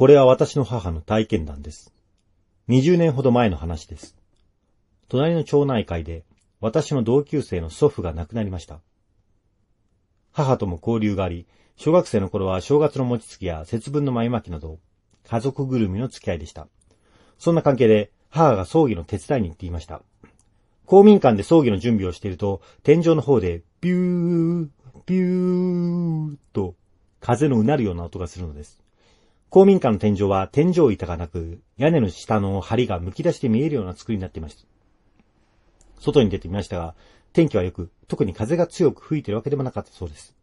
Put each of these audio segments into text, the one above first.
これは私の母の体験談です。20年ほど前の話です。隣の町内会で私の同級生の祖父が亡くなりました。母とも交流があり、小学生の頃は正月の餅つきや節分の前巻きなど、家族ぐるみの付き合いでした。そんな関係で母が葬儀の手伝いに行っていました。公民館で葬儀の準備をしていると、天井の方でビュー、ビューと風のうなるような音がするのです。公民館の天井は天井板がなく、屋根の下の梁が剥き出して見えるような作りになっていました。外に出てみましたが、天気は良く、特に風が強く吹いているわけでもなかったそうです。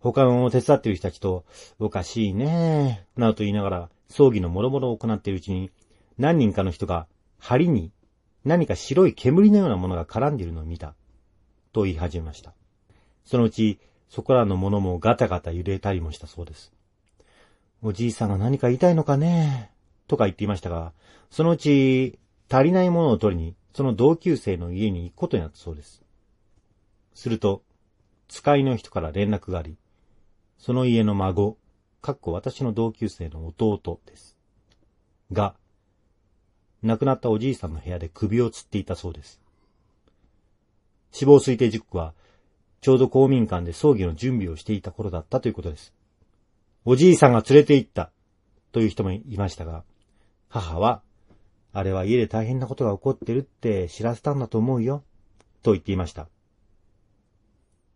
他の手伝っている人たちと、おかしいねえ、などと言いながら、葬儀の諸々を行っているうちに、何人かの人が、梁に何か白い煙のようなものが絡んでいるのを見た、と言い始めました。そのうち、そこらのものもガタガタ揺れたりもしたそうです。おじいさんが何か言いたいのかね？とか言っていましたが、そのうち、足りないものを取りに、その同級生の家に行くことになったそうです。すると、使いの人から連絡があり、その家の孫、かっこ私の同級生の弟です。が、亡くなったおじいさんの部屋で首を吊っていたそうです。死亡推定時刻は、ちょうど公民館で葬儀の準備をしていた頃だったということです。おじいさんが連れて行った、という人もいましたが、母は、あれは家で大変なことが起こってるって知らせたんだと思うよ、と言っていました。